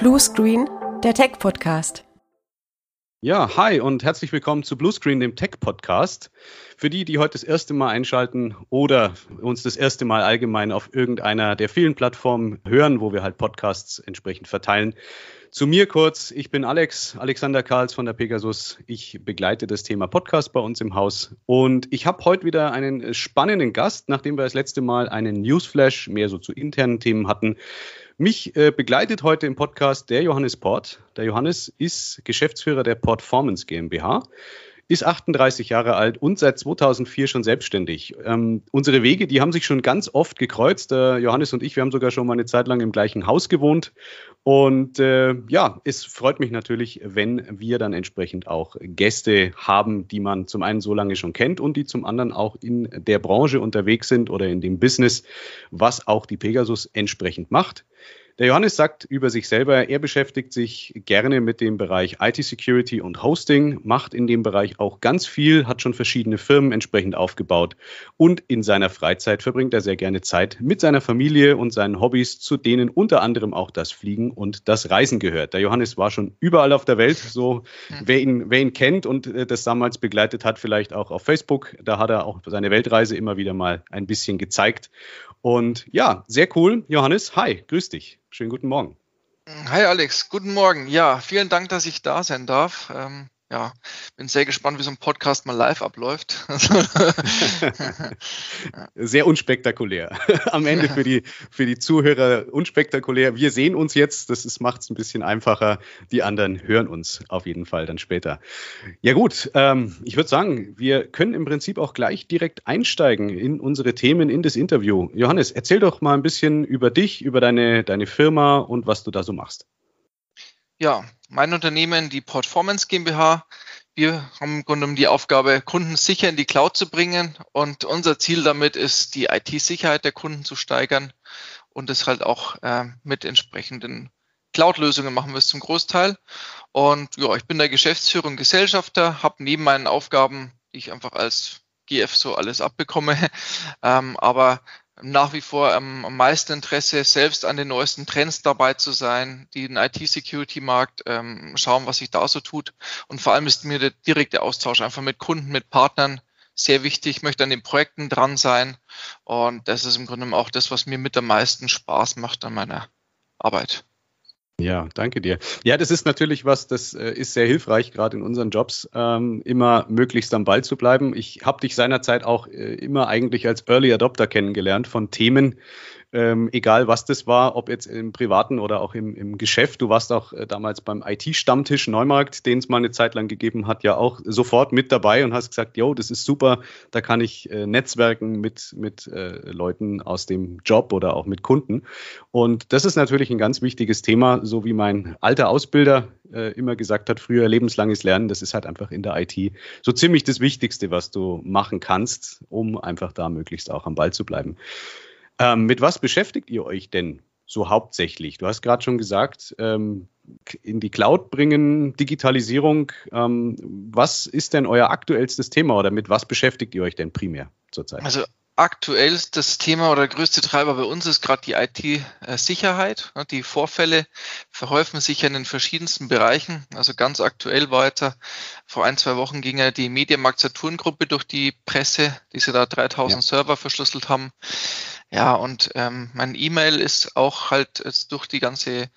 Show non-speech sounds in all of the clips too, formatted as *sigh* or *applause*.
Blue Screen, der Tech-Podcast. Ja, hi und herzlich willkommen zu Bluescreen, dem Tech-Podcast. Für die, die heute das erste Mal einschalten oder uns das erste Mal allgemein auf irgendeiner der vielen Plattformen hören, wo wir halt Podcasts entsprechend verteilen. Zu mir kurz, ich bin Alex, Alexander Karls von der Pegasus. Ich begleite das Thema Podcast bei uns im Haus und ich habe heute wieder einen spannenden Gast, nachdem wir das letzte Mal einen Newsflash mehr so zu internen Themen hatten mich äh, begleitet heute im Podcast der Johannes Port. Der Johannes ist Geschäftsführer der Portformance GmbH, ist 38 Jahre alt und seit 2004 schon selbstständig. Ähm, unsere Wege, die haben sich schon ganz oft gekreuzt. Der Johannes und ich, wir haben sogar schon mal eine Zeit lang im gleichen Haus gewohnt. Und äh, ja, es freut mich natürlich, wenn wir dann entsprechend auch Gäste haben, die man zum einen so lange schon kennt und die zum anderen auch in der Branche unterwegs sind oder in dem Business, was auch die Pegasus entsprechend macht. Der Johannes sagt über sich selber, er beschäftigt sich gerne mit dem Bereich IT-Security und Hosting, macht in dem Bereich auch ganz viel, hat schon verschiedene Firmen entsprechend aufgebaut und in seiner Freizeit verbringt er sehr gerne Zeit mit seiner Familie und seinen Hobbys, zu denen unter anderem auch das Fliegen und das Reisen gehört. Der Johannes war schon überall auf der Welt, so wer ihn, wer ihn kennt und äh, das damals begleitet hat, vielleicht auch auf Facebook, da hat er auch seine Weltreise immer wieder mal ein bisschen gezeigt. Und ja, sehr cool. Johannes, hi, grüß dich. Schönen guten Morgen. Hi Alex, guten Morgen. Ja, vielen Dank, dass ich da sein darf. Ähm, ja, bin sehr gespannt, wie so ein Podcast mal live abläuft. *laughs* sehr unspektakulär. *laughs* Am Ende für die, für die Zuhörer unspektakulär. Wir sehen uns jetzt, das macht es ein bisschen einfacher. Die anderen hören uns auf jeden Fall dann später. Ja gut, ähm, ich würde sagen, wir können im Prinzip auch gleich direkt einsteigen in unsere Themen, in das Interview. Johannes, erzähl doch mal ein bisschen über dich, über deine, deine Firma und was du da so machst. Ja, mein Unternehmen, die Performance GmbH, wir haben im Grunde die Aufgabe, Kunden sicher in die Cloud zu bringen. Und unser Ziel damit ist, die IT-Sicherheit der Kunden zu steigern und das halt auch äh, mit entsprechenden Cloud-Lösungen machen wir es zum Großteil. Und ja, ich bin der Geschäftsführer und Gesellschafter, habe neben meinen Aufgaben, die ich einfach als GF so alles abbekomme, *laughs* ähm, aber nach wie vor ähm, am meisten Interesse, selbst an den neuesten Trends dabei zu sein, den IT-Security-Markt, ähm, schauen, was sich da so tut. Und vor allem ist mir der direkte Austausch einfach mit Kunden, mit Partnern sehr wichtig. Ich möchte an den Projekten dran sein. Und das ist im Grunde auch das, was mir mit am meisten Spaß macht an meiner Arbeit. Ja, danke dir. Ja, das ist natürlich was, das äh, ist sehr hilfreich, gerade in unseren Jobs, ähm, immer möglichst am Ball zu bleiben. Ich habe dich seinerzeit auch äh, immer eigentlich als Early Adopter kennengelernt von Themen, ähm, egal was das war, ob jetzt im Privaten oder auch im, im Geschäft. Du warst auch äh, damals beim IT-Stammtisch Neumarkt, den es mal eine Zeit lang gegeben hat, ja auch sofort mit dabei und hast gesagt, yo, das ist super, da kann ich äh, netzwerken mit, mit äh, Leuten aus dem Job oder auch mit Kunden. Und das ist natürlich ein ganz wichtiges Thema, so wie mein alter Ausbilder äh, immer gesagt hat, früher lebenslanges Lernen, das ist halt einfach in der IT so ziemlich das Wichtigste, was du machen kannst, um einfach da möglichst auch am Ball zu bleiben. Ähm, mit was beschäftigt ihr euch denn so hauptsächlich? Du hast gerade schon gesagt, ähm, in die Cloud bringen, Digitalisierung. Ähm, was ist denn euer aktuellstes Thema oder mit was beschäftigt ihr euch denn primär zurzeit? Also aktuell das Thema oder der größte Treiber bei uns ist gerade die IT-Sicherheit. Die Vorfälle verhäufen sich in den verschiedensten Bereichen. Also ganz aktuell war jetzt vor ein, zwei Wochen ging ja die Medienmarkt Saturn Gruppe durch die Presse, die sie da 3000 ja. Server verschlüsselt haben. Ja, und ähm, mein E-Mail ist auch halt jetzt durch die ganze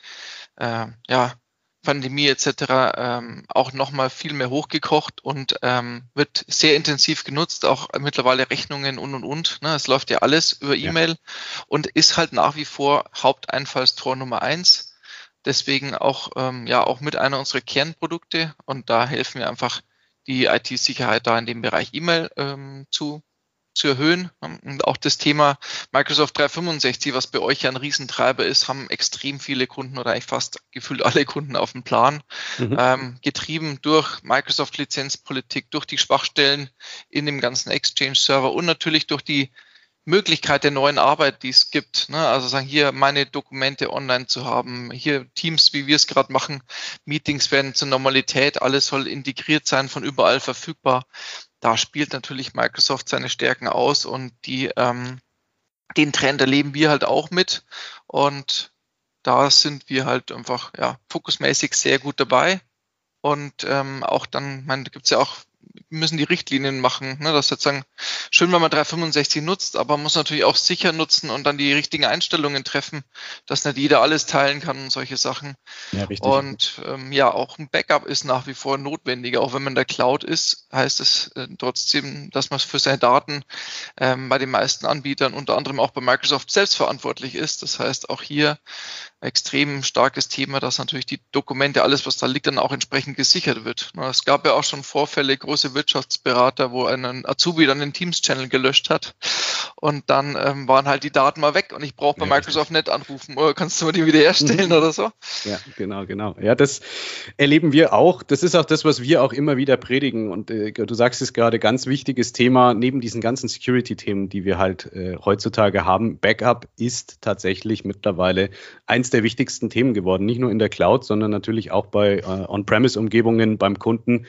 äh, ja, Pandemie etc. Ähm, auch nochmal viel mehr hochgekocht und ähm, wird sehr intensiv genutzt, auch mittlerweile Rechnungen und und und. Ne? Es läuft ja alles über E-Mail ja. und ist halt nach wie vor Haupteinfallstor Nummer eins. Deswegen auch, ähm, ja, auch mit einer unserer Kernprodukte und da helfen wir einfach die IT-Sicherheit da in dem Bereich E-Mail ähm, zu zu erhöhen. Und auch das Thema Microsoft 365, was bei euch ja ein Riesentreiber ist, haben extrem viele Kunden oder eigentlich fast gefühlt alle Kunden auf dem Plan, mhm. ähm, getrieben durch Microsoft-Lizenzpolitik, durch die Schwachstellen in dem ganzen Exchange-Server und natürlich durch die Möglichkeit der neuen Arbeit, die es gibt. Ne? Also sagen, hier meine Dokumente online zu haben, hier Teams, wie wir es gerade machen, Meetings werden zur Normalität, alles soll integriert sein, von überall verfügbar da spielt natürlich Microsoft seine Stärken aus und die, ähm, den Trend erleben wir halt auch mit. Und da sind wir halt einfach ja, fokusmäßig sehr gut dabei. Und ähm, auch dann, man gibt es ja auch müssen die Richtlinien machen, ne, dass sozusagen schön, wenn man 365 nutzt, aber man muss natürlich auch sicher nutzen und dann die richtigen Einstellungen treffen, dass nicht jeder alles teilen kann und solche Sachen. Ja, richtig. Und ähm, ja, auch ein Backup ist nach wie vor notwendig. Auch wenn man in der Cloud ist, heißt es äh, trotzdem, dass man für seine Daten ähm, bei den meisten Anbietern, unter anderem auch bei Microsoft selbst verantwortlich ist. Das heißt, auch hier extrem starkes Thema, dass natürlich die Dokumente, alles, was da liegt, dann auch entsprechend gesichert wird. Es gab ja auch schon Vorfälle, große Wirtschaftsberater, wo ein Azubi dann den Teams-Channel gelöscht hat und dann ähm, waren halt die Daten mal weg und ich brauche bei ja, Microsoft nicht anrufen, oder kannst du mal die wiederherstellen oder so? Ja, genau, genau. Ja, das erleben wir auch. Das ist auch das, was wir auch immer wieder predigen und äh, du sagst es gerade, ganz wichtiges Thema, neben diesen ganzen Security-Themen, die wir halt äh, heutzutage haben, Backup ist tatsächlich mittlerweile eins der wichtigsten Themen geworden, nicht nur in der Cloud, sondern natürlich auch bei äh, On-Premise-Umgebungen beim Kunden.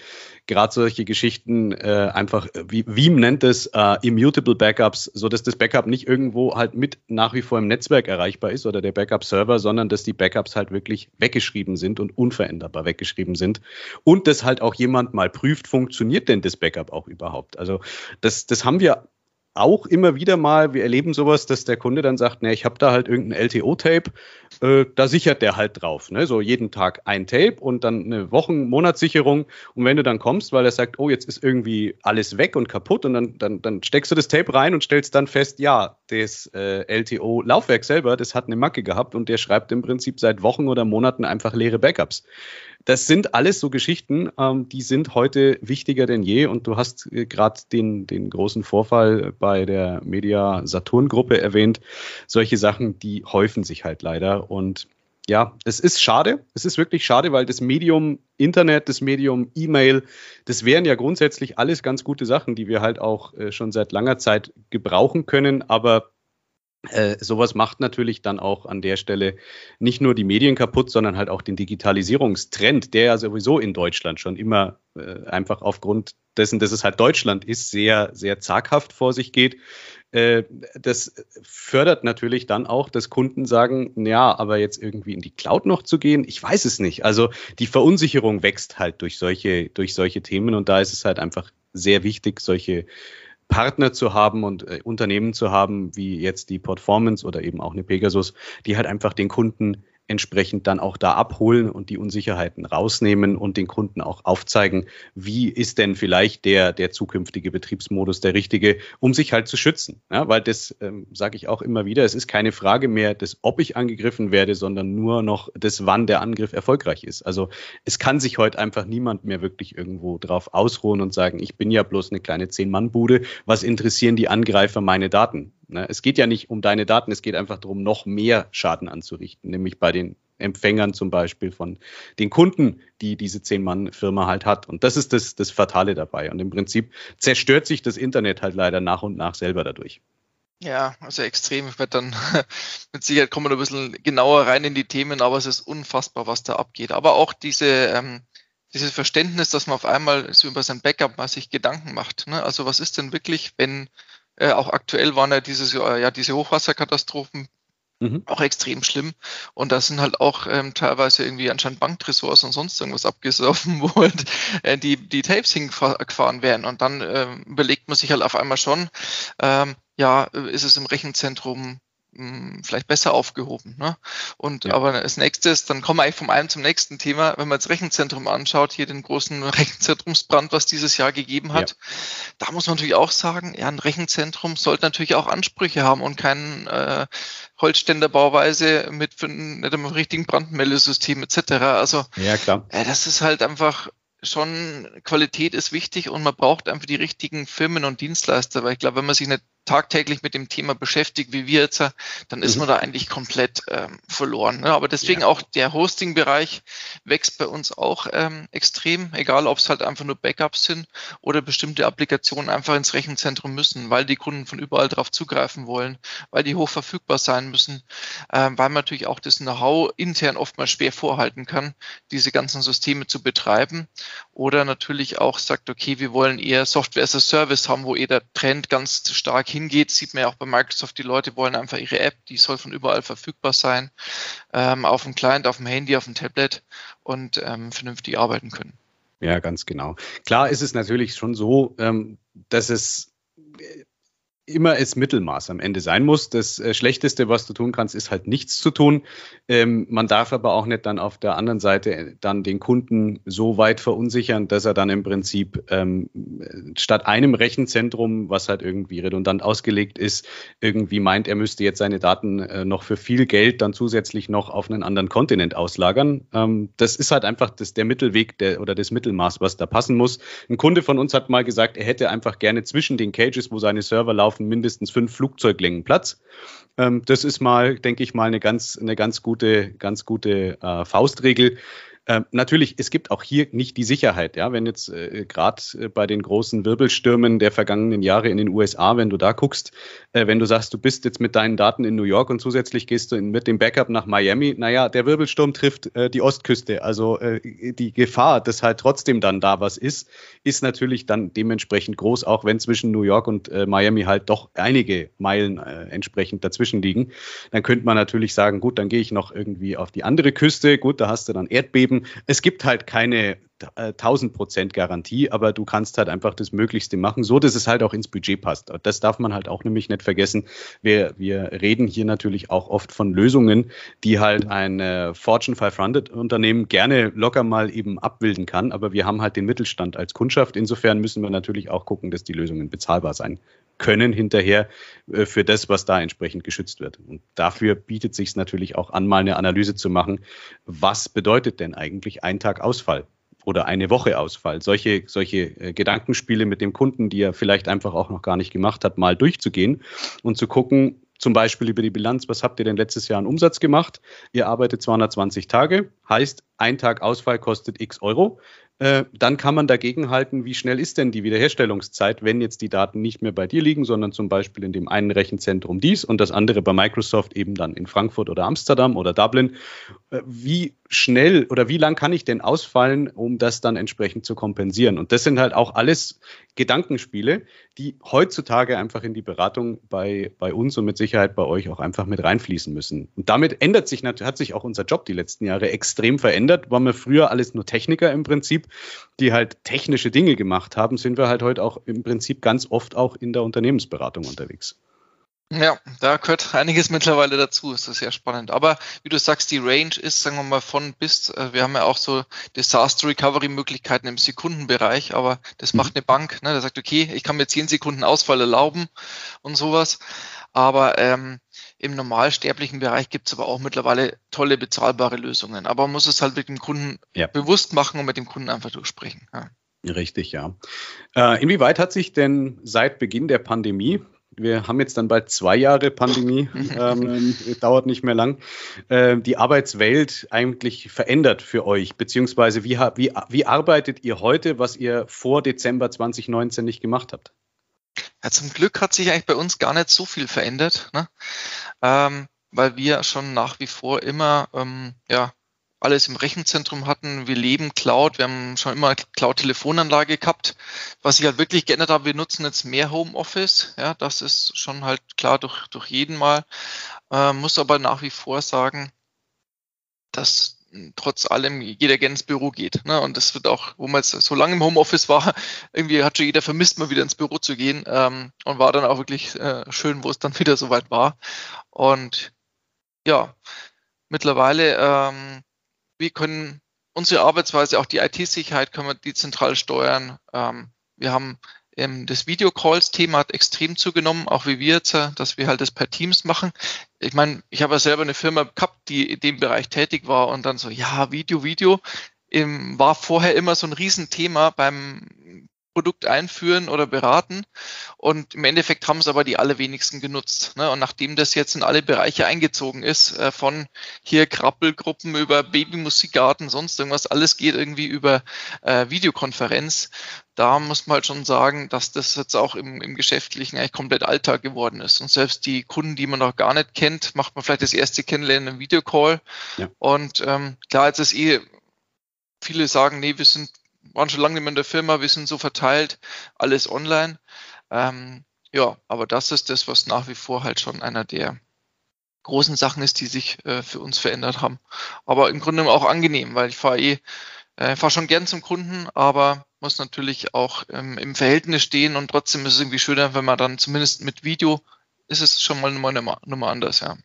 Gerade solche Geschichten äh, einfach, wie Veeam nennt es, äh, immutable Backups, so dass das Backup nicht irgendwo halt mit nach wie vor im Netzwerk erreichbar ist oder der Backup-Server, sondern dass die Backups halt wirklich weggeschrieben sind und unveränderbar weggeschrieben sind. Und dass halt auch jemand mal prüft, funktioniert denn das Backup auch überhaupt? Also das, das haben wir auch immer wieder mal, wir erleben sowas, dass der Kunde dann sagt, ne, ich habe da halt irgendein LTO-Tape, äh, da sichert der halt drauf, ne? so jeden Tag ein Tape und dann eine Wochen-, Monatssicherung und wenn du dann kommst, weil er sagt, oh, jetzt ist irgendwie alles weg und kaputt und dann, dann, dann steckst du das Tape rein und stellst dann fest, ja, das äh, LTO-Laufwerk selber, das hat eine Macke gehabt und der schreibt im Prinzip seit Wochen oder Monaten einfach leere Backups das sind alles so Geschichten, ähm, die sind heute wichtiger denn je. Und du hast äh, gerade den, den großen Vorfall bei der Media Saturn Gruppe erwähnt. Solche Sachen, die häufen sich halt leider. Und ja, es ist schade. Es ist wirklich schade, weil das Medium Internet, das Medium E-Mail, das wären ja grundsätzlich alles ganz gute Sachen, die wir halt auch äh, schon seit langer Zeit gebrauchen können. Aber äh, sowas macht natürlich dann auch an der Stelle nicht nur die Medien kaputt, sondern halt auch den Digitalisierungstrend, der ja sowieso in Deutschland schon immer äh, einfach aufgrund dessen, dass es halt Deutschland ist, sehr, sehr zaghaft vor sich geht. Äh, das fördert natürlich dann auch, dass Kunden sagen, ja, aber jetzt irgendwie in die Cloud noch zu gehen, ich weiß es nicht. Also die Verunsicherung wächst halt durch solche, durch solche Themen und da ist es halt einfach sehr wichtig, solche Partner zu haben und äh, Unternehmen zu haben, wie jetzt die Performance oder eben auch eine Pegasus, die halt einfach den Kunden entsprechend dann auch da abholen und die Unsicherheiten rausnehmen und den Kunden auch aufzeigen, wie ist denn vielleicht der, der zukünftige Betriebsmodus der richtige, um sich halt zu schützen. Ja, weil das ähm, sage ich auch immer wieder, es ist keine Frage mehr des, ob ich angegriffen werde, sondern nur noch des, wann der Angriff erfolgreich ist. Also es kann sich heute einfach niemand mehr wirklich irgendwo drauf ausruhen und sagen, ich bin ja bloß eine kleine Zehn-Mann-Bude, was interessieren die Angreifer meine Daten? Ne? Es geht ja nicht um deine Daten, es geht einfach darum, noch mehr Schaden anzurichten, nämlich bei den Empfängern zum Beispiel von den Kunden, die diese Zehn-Mann-Firma halt hat. Und das ist das, das Fatale dabei. Und im Prinzip zerstört sich das Internet halt leider nach und nach selber dadurch. Ja, also extrem. Ich werde dann *laughs* mit Sicherheit kommen wir ein bisschen genauer rein in die Themen, aber es ist unfassbar, was da abgeht. Aber auch diese, ähm, dieses Verständnis, dass man auf einmal so über sein Backup mal sich Gedanken macht. Ne? Also was ist denn wirklich, wenn äh, auch aktuell waren ja dieses Jahr ja diese Hochwasserkatastrophen mhm. auch extrem schlimm. Und da sind halt auch ähm, teilweise irgendwie anscheinend Banktresors und sonst irgendwas abgesoffen, *laughs* wo halt äh, die, die Tapes hingefahren werden. Und dann äh, überlegt man sich halt auf einmal schon, ähm, ja, ist es im Rechenzentrum hm, vielleicht besser aufgehoben. Ne? Und ja. aber als nächstes, dann kommen wir eigentlich vom einen zum nächsten Thema. Wenn man das Rechenzentrum anschaut, hier den großen *laughs* Rechenzentrumsbrand, was dieses Jahr gegeben hat, ja. da muss man natürlich auch sagen, ja, ein Rechenzentrum sollte natürlich auch Ansprüche haben und kein äh, Holzständerbauweise mit, mit einem richtigen Brandmeldesystem etc. Also ja, klar. Äh, das ist halt einfach schon Qualität ist wichtig und man braucht einfach die richtigen Firmen und Dienstleister, weil ich glaube, wenn man sich nicht tagtäglich mit dem Thema beschäftigt, wie wir jetzt, dann ist mhm. man da eigentlich komplett ähm, verloren. Ne? Aber deswegen ja. auch der Hosting-Bereich wächst bei uns auch ähm, extrem, egal ob es halt einfach nur Backups sind oder bestimmte Applikationen einfach ins Rechenzentrum müssen, weil die Kunden von überall drauf zugreifen wollen, weil die hoch verfügbar sein müssen, ähm, weil man natürlich auch das Know-how intern oftmals schwer vorhalten kann, diese ganzen Systeme zu betreiben oder natürlich auch sagt, okay, wir wollen eher Software as a Service haben, wo eh der Trend ganz stark hingeht, sieht man ja auch bei Microsoft, die Leute wollen einfach ihre App, die soll von überall verfügbar sein, ähm, auf dem Client, auf dem Handy, auf dem Tablet und ähm, vernünftig arbeiten können. Ja, ganz genau. Klar ist es natürlich schon so, ähm, dass es immer es Mittelmaß am Ende sein muss. Das äh, Schlechteste, was du tun kannst, ist halt nichts zu tun. Ähm, man darf aber auch nicht dann auf der anderen Seite dann den Kunden so weit verunsichern, dass er dann im Prinzip ähm, statt einem Rechenzentrum, was halt irgendwie redundant ausgelegt ist, irgendwie meint, er müsste jetzt seine Daten äh, noch für viel Geld dann zusätzlich noch auf einen anderen Kontinent auslagern. Ähm, das ist halt einfach das, der Mittelweg der, oder das Mittelmaß, was da passen muss. Ein Kunde von uns hat mal gesagt, er hätte einfach gerne zwischen den Cages, wo seine Server laufen, laufen mindestens fünf Flugzeuglängen Platz. Ähm, das ist mal, denke ich mal, eine ganz, eine ganz gute, ganz gute äh, Faustregel. Ähm, natürlich, es gibt auch hier nicht die Sicherheit. Ja, wenn jetzt äh, gerade äh, bei den großen Wirbelstürmen der vergangenen Jahre in den USA, wenn du da guckst, äh, wenn du sagst, du bist jetzt mit deinen Daten in New York und zusätzlich gehst du in, mit dem Backup nach Miami, naja, der Wirbelsturm trifft äh, die Ostküste. Also äh, die Gefahr, dass halt trotzdem dann da was ist, ist natürlich dann dementsprechend groß, auch wenn zwischen New York und Miami halt doch einige Meilen entsprechend dazwischen liegen. Dann könnte man natürlich sagen, gut, dann gehe ich noch irgendwie auf die andere Küste. Gut, da hast du dann Erdbeben eben, es gibt halt keine 1000 äh, Prozent Garantie, aber du kannst halt einfach das Möglichste machen, so dass es halt auch ins Budget passt. Das darf man halt auch nämlich nicht vergessen. Wir, wir reden hier natürlich auch oft von Lösungen, die halt ein äh, Fortune 500 Unternehmen gerne locker mal eben abbilden kann, aber wir haben halt den Mittelstand als Kundschaft. Insofern müssen wir natürlich auch gucken, dass die Lösungen bezahlbar sein können hinterher äh, für das, was da entsprechend geschützt wird. Und dafür bietet sich natürlich auch an, mal eine Analyse zu machen, was bedeutet denn eigentlich ein Tag Ausfall? Oder eine Woche Ausfall. Solche, solche äh, Gedankenspiele mit dem Kunden, die er vielleicht einfach auch noch gar nicht gemacht hat, mal durchzugehen und zu gucken, zum Beispiel über die Bilanz, was habt ihr denn letztes Jahr an Umsatz gemacht? Ihr arbeitet 220 Tage, heißt, ein Tag Ausfall kostet x Euro. Äh, dann kann man dagegen halten, wie schnell ist denn die Wiederherstellungszeit, wenn jetzt die Daten nicht mehr bei dir liegen, sondern zum Beispiel in dem einen Rechenzentrum dies und das andere bei Microsoft eben dann in Frankfurt oder Amsterdam oder Dublin. Äh, wie schnell oder wie lang kann ich denn ausfallen, um das dann entsprechend zu kompensieren? Und das sind halt auch alles Gedankenspiele, die heutzutage einfach in die Beratung bei, bei uns und mit Sicherheit bei euch auch einfach mit reinfließen müssen. Und damit ändert sich natürlich, hat sich auch unser Job die letzten Jahre extrem verändert. Waren wir früher alles nur Techniker im Prinzip die halt technische Dinge gemacht haben, sind wir halt heute auch im Prinzip ganz oft auch in der Unternehmensberatung unterwegs. Ja, da gehört einiges mittlerweile dazu. Das ist sehr spannend. Aber wie du sagst, die Range ist, sagen wir mal, von bis. Äh, wir haben ja auch so Disaster Recovery Möglichkeiten im Sekundenbereich, aber das mhm. macht eine Bank. Ne? Der sagt, okay, ich kann mir 10 Sekunden Ausfall erlauben und sowas. Aber ähm, im normalsterblichen Bereich gibt es aber auch mittlerweile tolle bezahlbare Lösungen. Aber man muss es halt mit dem Kunden ja. bewusst machen und mit dem Kunden einfach durchsprechen. Ja. Richtig, ja. Äh, inwieweit hat sich denn seit Beginn der Pandemie, wir haben jetzt dann bald zwei Jahre Pandemie, *laughs* ähm, dauert nicht mehr lang, äh, die Arbeitswelt eigentlich verändert für euch? Beziehungsweise wie, wie, wie arbeitet ihr heute, was ihr vor Dezember 2019 nicht gemacht habt? Ja, zum Glück hat sich eigentlich bei uns gar nicht so viel verändert, ne? ähm, weil wir schon nach wie vor immer ähm, ja, alles im Rechenzentrum hatten. Wir leben Cloud, wir haben schon immer Cloud-Telefonanlage gehabt. Was sich halt wirklich geändert hat, wir nutzen jetzt mehr Homeoffice. Ja, das ist schon halt klar durch, durch jeden Mal. Ähm, muss aber nach wie vor sagen, dass trotz allem jeder gerne ins Büro geht. Ne? Und das wird auch, wo man jetzt so lange im Homeoffice war, *laughs* irgendwie hat schon jeder vermisst, mal wieder ins Büro zu gehen ähm, und war dann auch wirklich äh, schön, wo es dann *laughs* wieder soweit war. Und ja, mittlerweile, ähm, wir können unsere Arbeitsweise, auch die IT-Sicherheit können wir dezentral steuern. Ähm, wir haben ähm, das Videocalls-Thema extrem zugenommen, auch wie wir jetzt, äh, dass wir halt das per Teams machen. Ich meine, ich habe ja selber eine Firma gehabt, die in dem Bereich tätig war und dann so, ja, Video, Video, ähm, war vorher immer so ein Riesenthema beim Produkt einführen oder beraten. Und im Endeffekt haben es aber die allerwenigsten genutzt. Ne? Und nachdem das jetzt in alle Bereiche eingezogen ist, äh, von hier Krabbelgruppen über Babymusikgarten, sonst irgendwas, alles geht irgendwie über äh, Videokonferenz. Da muss man halt schon sagen, dass das jetzt auch im, im Geschäftlichen eigentlich komplett Alltag geworden ist. Und selbst die Kunden, die man noch gar nicht kennt, macht man vielleicht das erste Kennenlernen im Videocall. Ja. Und ähm, klar, jetzt ist eh, viele sagen, nee, wir sind waren schon lange nicht mehr in der Firma, wir sind so verteilt, alles online. Ähm, ja, aber das ist das, was nach wie vor halt schon einer der großen Sachen ist, die sich äh, für uns verändert haben. Aber im Grunde auch angenehm, weil ich fahre eh, äh, fahre schon gern zum Kunden, aber muss natürlich auch ähm, im Verhältnis stehen und trotzdem ist es irgendwie schöner, wenn man dann zumindest mit Video ist es schon mal eine Nummer anders, ja.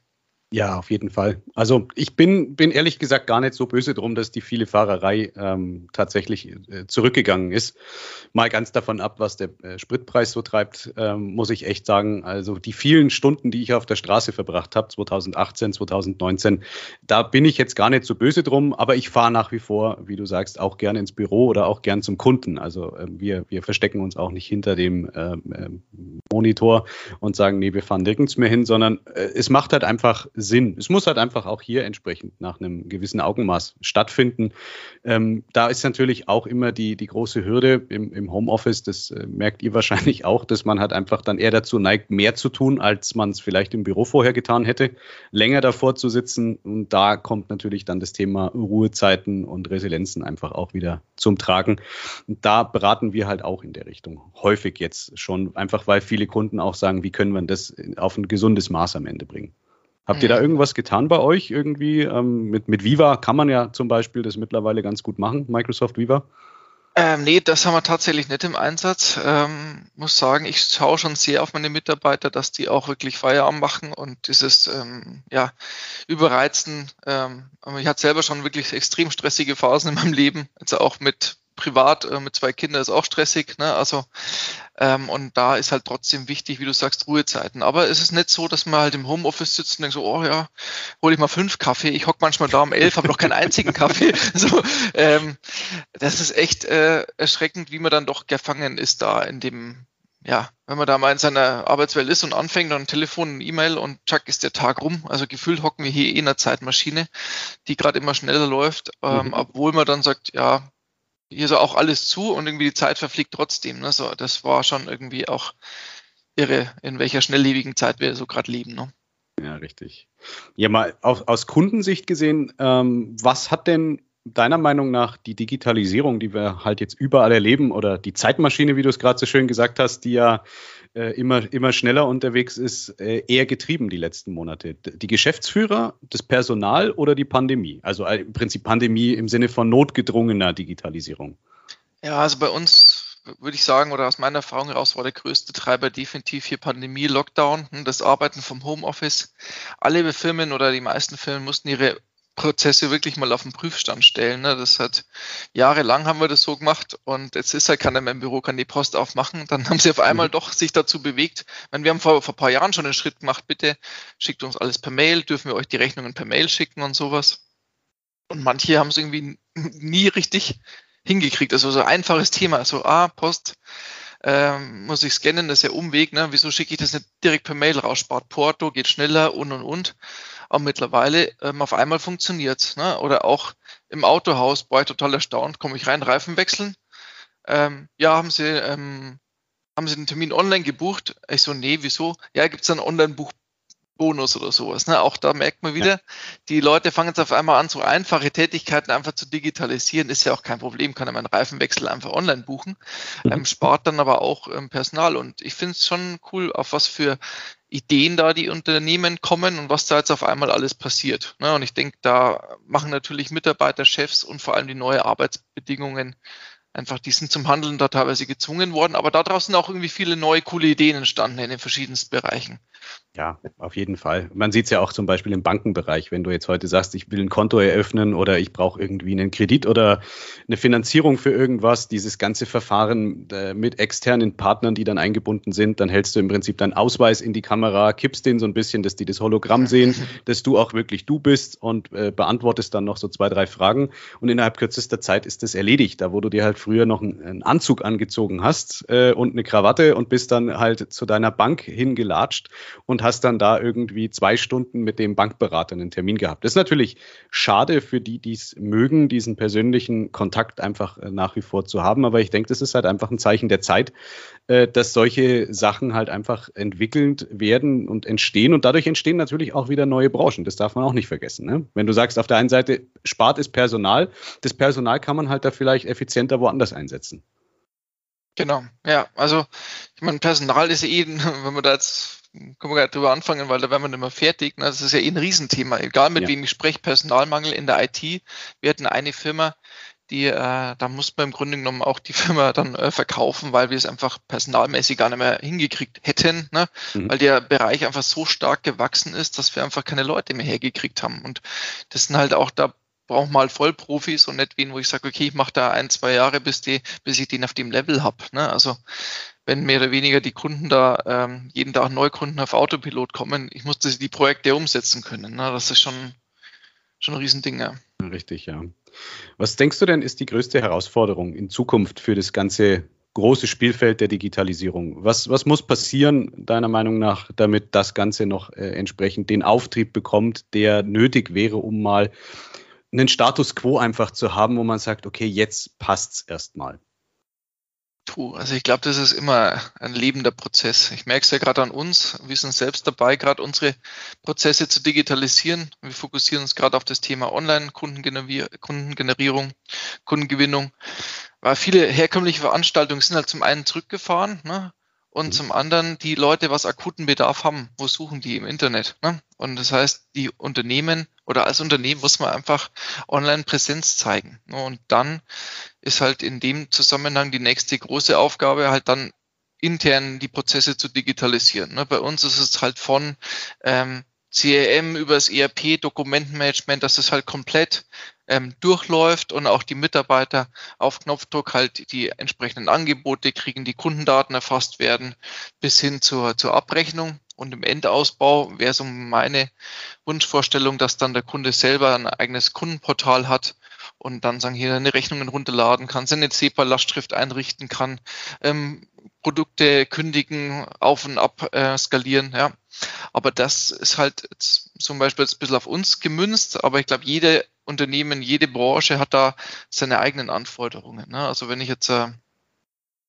Ja, auf jeden Fall. Also ich bin, bin ehrlich gesagt gar nicht so böse drum, dass die viele Fahrerei ähm, tatsächlich äh, zurückgegangen ist. Mal ganz davon ab, was der äh, Spritpreis so treibt, ähm, muss ich echt sagen. Also die vielen Stunden, die ich auf der Straße verbracht habe, 2018, 2019, da bin ich jetzt gar nicht so böse drum, aber ich fahre nach wie vor, wie du sagst, auch gerne ins Büro oder auch gern zum Kunden. Also äh, wir, wir verstecken uns auch nicht hinter dem ähm, ähm, Monitor und sagen, nee, wir fahren nirgends mehr hin, sondern äh, es macht halt einfach Sinn. Es muss halt einfach auch hier entsprechend nach einem gewissen Augenmaß stattfinden. Ähm, da ist natürlich auch immer die, die große Hürde im, im Homeoffice, das äh, merkt ihr *laughs* wahrscheinlich auch, dass man halt einfach dann eher dazu neigt, mehr zu tun, als man es vielleicht im Büro vorher getan hätte, länger davor zu sitzen. Und da kommt natürlich dann das Thema Ruhezeiten und Resilienzen einfach auch wieder zum Tragen. Und da beraten wir halt auch in der Richtung. Häufig jetzt schon, einfach weil viele Kunden auch sagen, wie können wir das auf ein gesundes Maß am Ende bringen. Habt ihr da mhm. irgendwas getan bei euch irgendwie? Ähm, mit, mit Viva kann man ja zum Beispiel das mittlerweile ganz gut machen, Microsoft Viva. Ähm, nee, das haben wir tatsächlich nicht im Einsatz. Ähm, muss sagen, ich schaue schon sehr auf meine Mitarbeiter, dass die auch wirklich Feierabend machen und dieses ähm, ja, Überreizen. Ähm, ich hatte selber schon wirklich extrem stressige Phasen in meinem Leben, also auch mit privat äh, mit zwei Kindern ist auch stressig. Ne? Also ähm, und da ist halt trotzdem wichtig, wie du sagst, Ruhezeiten. Aber es ist nicht so, dass man halt im Homeoffice sitzt und denkt so, oh ja, hole ich mal fünf Kaffee. Ich hocke manchmal da um elf, habe noch keinen einzigen Kaffee. *laughs* So, ähm, das ist echt äh, erschreckend, wie man dann doch gefangen ist da in dem ja, wenn man da mal in seiner Arbeitswelt ist und anfängt, dann Telefon, ein E-Mail und zack ist der Tag rum. Also gefühlt hocken wir hier eh in einer Zeitmaschine, die gerade immer schneller läuft, ähm, mhm. obwohl man dann sagt, ja, hier so auch alles zu und irgendwie die Zeit verfliegt trotzdem. Ne? So, das war schon irgendwie auch irre, in welcher schnelllebigen Zeit wir so gerade leben. Ne? Ja, richtig. Ja, mal aus, aus Kundensicht gesehen, ähm, was hat denn deiner Meinung nach die Digitalisierung, die wir halt jetzt überall erleben, oder die Zeitmaschine, wie du es gerade so schön gesagt hast, die ja äh, immer, immer schneller unterwegs ist, äh, eher getrieben die letzten Monate? Die Geschäftsführer, das Personal oder die Pandemie? Also äh, im Prinzip Pandemie im Sinne von notgedrungener Digitalisierung. Ja, also bei uns würde ich sagen, oder aus meiner Erfahrung heraus war der größte Treiber definitiv hier Pandemie, Lockdown, das Arbeiten vom Homeoffice. Alle Firmen oder die meisten Firmen mussten ihre Prozesse wirklich mal auf den Prüfstand stellen. Ne? Das hat jahrelang haben wir das so gemacht und jetzt ist halt keiner mehr im Büro, kann die Post aufmachen. Dann *laughs* haben sie auf einmal mhm. doch sich dazu bewegt. Meine, wir haben vor, vor ein paar Jahren schon einen Schritt gemacht, bitte schickt uns alles per Mail, dürfen wir euch die Rechnungen per Mail schicken und sowas. Und manche haben es irgendwie nie richtig hingekriegt. Also so ein einfaches Thema, so ah, Post, ähm, muss ich scannen, das ist ja Umweg, ne? Wieso schicke ich das nicht direkt per Mail raus? Spart Porto, geht schneller und und und aber mittlerweile ähm, auf einmal funktioniert ne? Oder auch im Autohaus war ich total erstaunt, komme ich rein, Reifen wechseln. Ähm, ja, haben Sie, ähm, haben Sie den Termin online gebucht? Ich so, nee, wieso? Ja, gibt es einen Online-Buch Bonus oder sowas. Ne? Auch da merkt man wieder, ja. die Leute fangen jetzt auf einmal an, so einfache Tätigkeiten einfach zu digitalisieren. Ist ja auch kein Problem, kann man einen Reifenwechsel einfach online buchen. Mhm. Ähm, spart dann aber auch ähm, Personal. Und ich finde es schon cool, auf was für Ideen da die Unternehmen kommen und was da jetzt auf einmal alles passiert. Ne? Und ich denke, da machen natürlich Mitarbeiter, Chefs und vor allem die neue Arbeitsbedingungen einfach, die sind zum Handeln da teilweise gezwungen worden, aber da draußen auch irgendwie viele neue, coole Ideen entstanden in den verschiedensten Bereichen. Ja, auf jeden Fall. Man sieht es ja auch zum Beispiel im Bankenbereich, wenn du jetzt heute sagst, ich will ein Konto eröffnen oder ich brauche irgendwie einen Kredit oder eine Finanzierung für irgendwas, dieses ganze Verfahren äh, mit externen Partnern, die dann eingebunden sind, dann hältst du im Prinzip deinen Ausweis in die Kamera, kippst den so ein bisschen, dass die das Hologramm sehen, dass du auch wirklich du bist und äh, beantwortest dann noch so zwei, drei Fragen und innerhalb kürzester Zeit ist das erledigt. Da wo du dir halt früher noch einen, einen Anzug angezogen hast äh, und eine Krawatte und bist dann halt zu deiner Bank hingelatscht und hast dann da irgendwie zwei Stunden mit dem Bankberater einen Termin gehabt. Das ist natürlich schade für die, die es mögen, diesen persönlichen Kontakt einfach äh, nach wie vor zu haben. Aber ich denke, das ist halt einfach ein Zeichen der Zeit, äh, dass solche Sachen halt einfach entwickelt werden und entstehen. Und dadurch entstehen natürlich auch wieder neue Branchen. Das darf man auch nicht vergessen. Ne? Wenn du sagst, auf der einen Seite spart es Personal, das Personal kann man halt da vielleicht effizienter woanders einsetzen. Genau, ja, also ich meine, Personal ist ja eh, *laughs* wenn man da jetzt, können wir gerade drüber anfangen, weil da werden wir nicht mehr fertig. Ne? Das ist ja eh ein Riesenthema, egal mit ja. wem ich spreche, Personalmangel in der IT. Wir hatten eine Firma, die, äh, da muss man im Grunde genommen auch die *laughs* Firma dann äh, verkaufen, weil wir es einfach personalmäßig gar nicht mehr hingekriegt hätten, ne? Mhm. weil der Bereich einfach so stark gewachsen ist, dass wir einfach keine Leute mehr hergekriegt haben. Und das sind halt auch da brauche mal Vollprofis und nicht wen, wo ich sage, okay, ich mache da ein, zwei Jahre, bis, die, bis ich den auf dem Level habe. Ne? Also wenn mehr oder weniger die Kunden da ähm, jeden Tag Neukunden auf Autopilot kommen, ich muss die Projekte umsetzen können. Ne? Das ist schon, schon ein Riesending. Ja. Richtig, ja. Was denkst du denn, ist die größte Herausforderung in Zukunft für das ganze große Spielfeld der Digitalisierung? Was, was muss passieren, deiner Meinung nach, damit das Ganze noch äh, entsprechend den Auftrieb bekommt, der nötig wäre, um mal einen Status quo einfach zu haben, wo man sagt, okay, jetzt passt's erstmal? Puh, also ich glaube, das ist immer ein lebender Prozess. Ich merke es ja gerade an uns. Wir sind selbst dabei, gerade unsere Prozesse zu digitalisieren. Wir fokussieren uns gerade auf das Thema Online-Kundengenerierung, Kundengewinnung. Weil viele herkömmliche Veranstaltungen sind halt zum einen zurückgefahren, ne? und mhm. zum anderen die Leute, was akuten Bedarf haben, wo suchen die im Internet? Ne? Und das heißt, die Unternehmen oder als Unternehmen muss man einfach Online-Präsenz zeigen. Ne? Und dann ist halt in dem Zusammenhang die nächste große Aufgabe halt dann intern die Prozesse zu digitalisieren. Ne? Bei uns ist es halt von ähm, CRM über das ERP, Dokumentenmanagement, dass es halt komplett ähm, durchläuft und auch die Mitarbeiter auf Knopfdruck halt die entsprechenden Angebote kriegen, die Kundendaten erfasst werden, bis hin zur, zur Abrechnung. Und im Endausbau wäre so meine Wunschvorstellung, dass dann der Kunde selber ein eigenes Kundenportal hat und dann sagen, hier eine Rechnungen runterladen kann, seine SEPA-Lastschrift einrichten kann, ähm, Produkte kündigen, auf und ab äh, skalieren, ja. Aber das ist halt zum Beispiel jetzt ein bisschen auf uns gemünzt, aber ich glaube, jede Unternehmen, jede Branche hat da seine eigenen Anforderungen. Ne? Also wenn ich jetzt äh,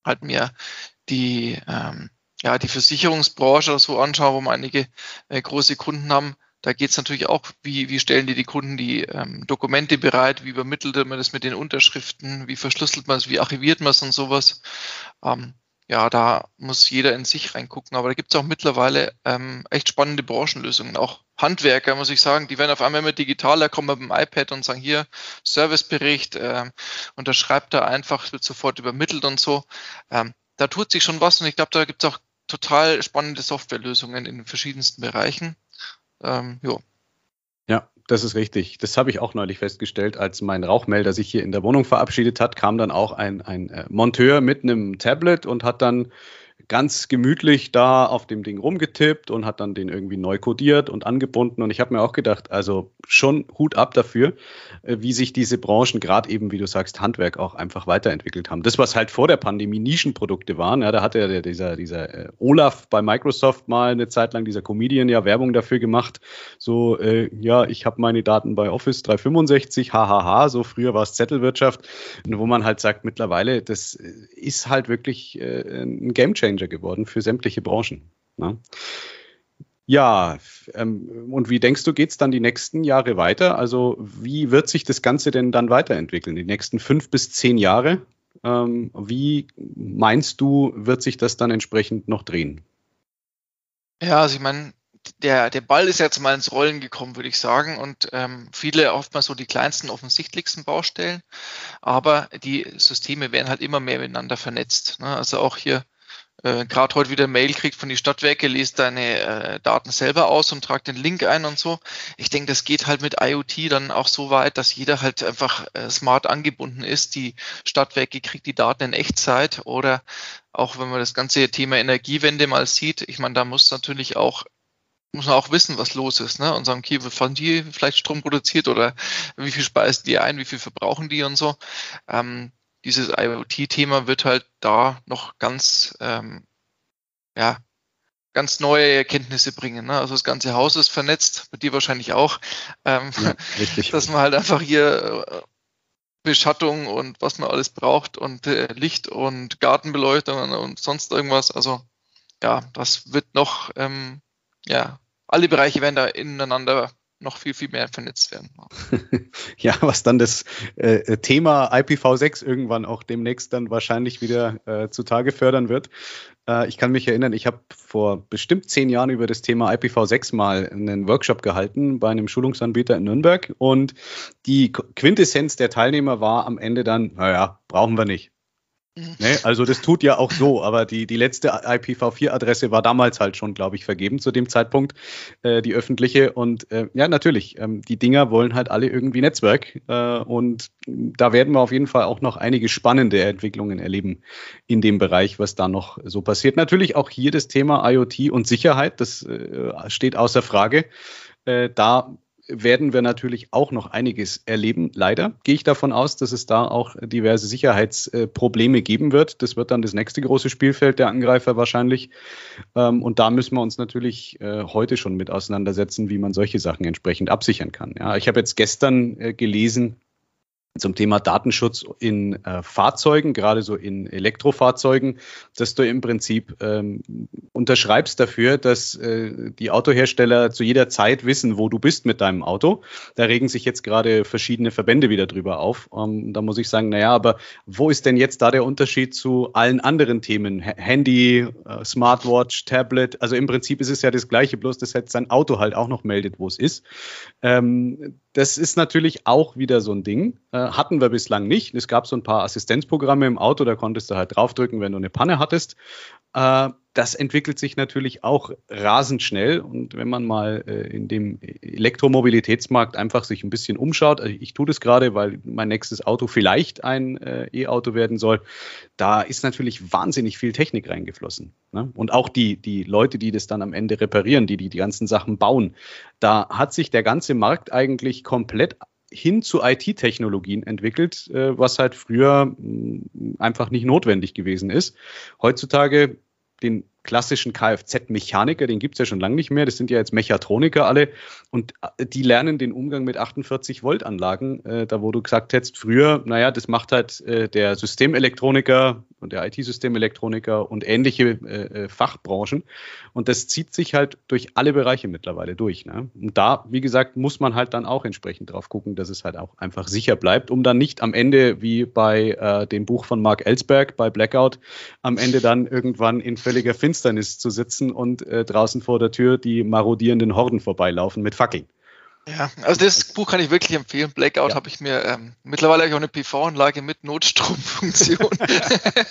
halt mir die, ähm, ja, die Versicherungsbranche oder so anschaue, wo wir einige äh, große Kunden haben, da geht es natürlich auch, wie, wie stellen die die Kunden die ähm, Dokumente bereit, wie übermittelt man das mit den Unterschriften, wie verschlüsselt man es, wie archiviert man es und sowas. Ähm, ja, da muss jeder in sich reingucken. Aber da gibt es auch mittlerweile ähm, echt spannende Branchenlösungen. Auch Handwerker, muss ich sagen, die werden auf einmal immer digitaler, kommen mit dem iPad und sagen, hier, Servicebericht, ähm, und da einfach, wird sofort übermittelt und so. Ähm, da tut sich schon was und ich glaube, da gibt es auch total spannende Softwarelösungen in den verschiedensten Bereichen. Ähm, jo. Ja, das ist richtig. Das habe ich auch neulich festgestellt, als mein Rauchmelder sich hier in der Wohnung verabschiedet hat, kam dann auch ein, ein äh, Monteur mit einem Tablet und hat dann ganz gemütlich da auf dem Ding rumgetippt und hat dann den irgendwie neu codiert und angebunden. Und ich habe mir auch gedacht, also schon Hut ab dafür, äh, wie sich diese Branchen, gerade eben, wie du sagst, Handwerk auch einfach weiterentwickelt haben. Das, was halt vor der Pandemie Nischenprodukte waren, ja, da hat ja dieser, dieser äh, Olaf bei Microsoft mal eine Zeit lang, dieser Comedian, ja Werbung dafür gemacht. So, äh, ja, ich habe meine Daten bei Office 365, hahaha, so früher war es Zettelwirtschaft, wo man halt sagt, mittlerweile, das ist halt wirklich äh, ein Gamechanger Gamechanger geworden für sämtliche Branchen. Ne? Ja, ähm, und wie denkst du, geht es dann die nächsten Jahre weiter? Also wie wird sich das Ganze denn dann weiterentwickeln? Die nächsten fünf bis zehn Jahre? Ähm, wie meinst du, wird sich das dann entsprechend noch drehen? Ja, also ich meine, der, der Ball ist jetzt mal ins Rollen gekommen, würde ich sagen. Und ähm, viele oftmals so die kleinsten, offensichtlichsten Baustellen. Aber die Systeme werden halt immer mehr miteinander vernetzt. Ne? Also auch hier äh, gerade heute wieder Mail kriegt von die Stadtwerke, liest deine äh, Daten selber aus und tragt den Link ein und so. Ich denke, das geht halt mit IoT dann auch so weit, dass jeder halt einfach äh, smart angebunden ist. Die Stadtwerke kriegt die Daten in Echtzeit oder auch wenn man das ganze Thema Energiewende mal sieht, ich meine, da muss natürlich auch muss man auch wissen, was los ist, ne? Und sagen, okay, wann die vielleicht Strom produziert oder wie viel speisen die ein, wie viel verbrauchen die und so. Ähm, dieses IoT-Thema wird halt da noch ganz, ähm, ja, ganz neue Erkenntnisse bringen. Ne? Also das ganze Haus ist vernetzt, bei dir wahrscheinlich auch, ähm, ja, *laughs* dass man halt einfach hier äh, Beschattung und was man alles braucht und äh, Licht und Gartenbeleuchtung und sonst irgendwas. Also ja, das wird noch, ähm, ja, alle Bereiche werden da ineinander noch viel, viel mehr vernetzt werden. *laughs* ja, was dann das äh, Thema IPv6 irgendwann auch demnächst dann wahrscheinlich wieder äh, zutage fördern wird. Äh, ich kann mich erinnern, ich habe vor bestimmt zehn Jahren über das Thema IPv6 mal einen Workshop gehalten bei einem Schulungsanbieter in Nürnberg und die Quintessenz der Teilnehmer war am Ende dann, naja, brauchen wir nicht. Ne? Also das tut ja auch so, aber die, die letzte IPv4-Adresse war damals halt schon, glaube ich, vergeben zu dem Zeitpunkt, äh, die öffentliche. Und äh, ja, natürlich, ähm, die Dinger wollen halt alle irgendwie Netzwerk. Äh, und da werden wir auf jeden Fall auch noch einige spannende Entwicklungen erleben in dem Bereich, was da noch so passiert. Natürlich auch hier das Thema IoT und Sicherheit, das äh, steht außer Frage. Äh, da werden wir natürlich auch noch einiges erleben. Leider gehe ich davon aus, dass es da auch diverse Sicherheitsprobleme geben wird. Das wird dann das nächste große Spielfeld der Angreifer wahrscheinlich. Ähm, und da müssen wir uns natürlich äh, heute schon mit auseinandersetzen, wie man solche Sachen entsprechend absichern kann. Ich habe jetzt gestern äh, gelesen, zum Thema Datenschutz in äh, Fahrzeugen, gerade so in Elektrofahrzeugen, dass du im Prinzip ähm, unterschreibst dafür, dass äh, die Autohersteller zu jeder Zeit wissen, wo du bist mit deinem Auto. Da regen sich jetzt gerade verschiedene Verbände wieder drüber auf. Ähm, da muss ich sagen, naja, aber wo ist denn jetzt da der Unterschied zu allen anderen Themen? H Handy, äh, Smartwatch, Tablet, also im Prinzip ist es ja das Gleiche, bloß dass jetzt sein Auto halt auch noch meldet, wo es ist. Ähm, das ist natürlich auch wieder so ein Ding. Äh, hatten wir bislang nicht. Es gab so ein paar Assistenzprogramme im Auto, da konntest du halt draufdrücken, wenn du eine Panne hattest. Äh, das entwickelt sich natürlich auch rasend schnell. Und wenn man mal äh, in dem Elektromobilitätsmarkt einfach sich ein bisschen umschaut, also ich tue das gerade, weil mein nächstes Auto vielleicht ein äh, E-Auto werden soll, da ist natürlich wahnsinnig viel Technik reingeflossen. Ne? Und auch die, die Leute, die das dann am Ende reparieren, die, die die ganzen Sachen bauen, da hat sich der ganze Markt eigentlich komplett hin zu IT-Technologien entwickelt, äh, was halt früher mh, einfach nicht notwendig gewesen ist. Heutzutage den klassischen Kfz-Mechaniker, den gibt's ja schon lange nicht mehr, das sind ja jetzt Mechatroniker alle und äh, die lernen den Umgang mit 48 Volt Anlagen, äh, da wo du gesagt hättest, früher, naja, das macht halt äh, der Systemelektroniker und der IT-Systemelektroniker und ähnliche äh, äh, Fachbranchen und das zieht sich halt durch alle Bereiche mittlerweile durch. Ne? Und da, wie gesagt, muss man halt dann auch entsprechend drauf gucken, dass es halt auch einfach sicher bleibt, um dann nicht am Ende, wie bei äh, dem Buch von Mark Ellsberg, bei Blackout, am Ende dann irgendwann in völliger Finsternis Finsternis zu sitzen und äh, draußen vor der Tür die marodierenden Horden vorbeilaufen mit Fackeln. Ja, also das Buch kann ich wirklich empfehlen. Blackout ja. habe ich mir ähm, mittlerweile auch eine PV-Anlage mit Notstromfunktion. *laughs*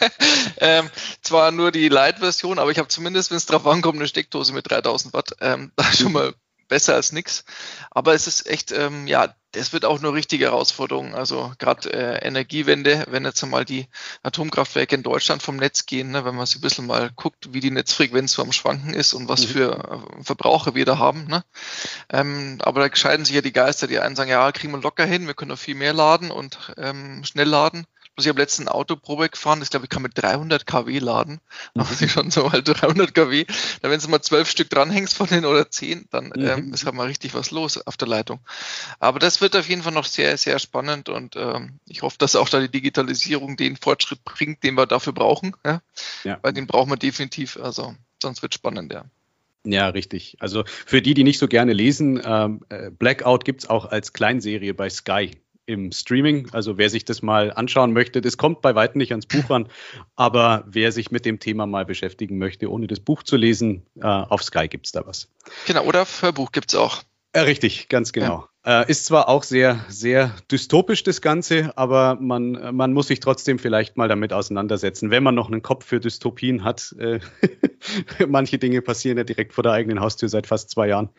*laughs* ähm, zwar nur die Light-Version, aber ich habe zumindest, wenn es drauf ankommt, eine Steckdose mit 3000 Watt. Ähm, da schon mal besser als nichts. Aber es ist echt, ähm, ja, das wird auch eine richtige Herausforderung. Also gerade äh, Energiewende, wenn jetzt einmal die Atomkraftwerke in Deutschland vom Netz gehen, ne, wenn man sich ein bisschen mal guckt, wie die Netzfrequenz so am Schwanken ist und was mhm. für äh, Verbraucher wir da haben. Ne? Ähm, aber da scheiden sich ja die Geister, die einen sagen, ja, kriegen wir locker hin, wir können noch viel mehr laden und ähm, schnell laden. Also ich habe letzten Autoprobe gefahren, das glaube ich kann mit 300 kW laden. Mhm. Aber ich schon so mal 300 kW. Da wenn du mal zwölf Stück dranhängst von den oder zehn, dann mhm. ähm, ist halt mal richtig was los auf der Leitung. Aber das wird auf jeden Fall noch sehr, sehr spannend und ähm, ich hoffe, dass auch da die Digitalisierung den Fortschritt bringt, den wir dafür brauchen. Ja? ja. Weil den brauchen wir definitiv. Also sonst wird es spannend, ja. Ja, richtig. Also für die, die nicht so gerne lesen, ähm, äh, Blackout gibt es auch als Kleinserie bei Sky im Streaming. Also wer sich das mal anschauen möchte, das kommt bei weitem nicht ans Buch ran, aber wer sich mit dem Thema mal beschäftigen möchte, ohne das Buch zu lesen, äh, auf Sky gibt es da was. Genau, oder Hörbuch gibt es auch. Ja, richtig, ganz genau. Äh, ist zwar auch sehr, sehr dystopisch das Ganze, aber man, man muss sich trotzdem vielleicht mal damit auseinandersetzen, wenn man noch einen Kopf für Dystopien hat. Äh, *laughs* manche Dinge passieren ja direkt vor der eigenen Haustür seit fast zwei Jahren,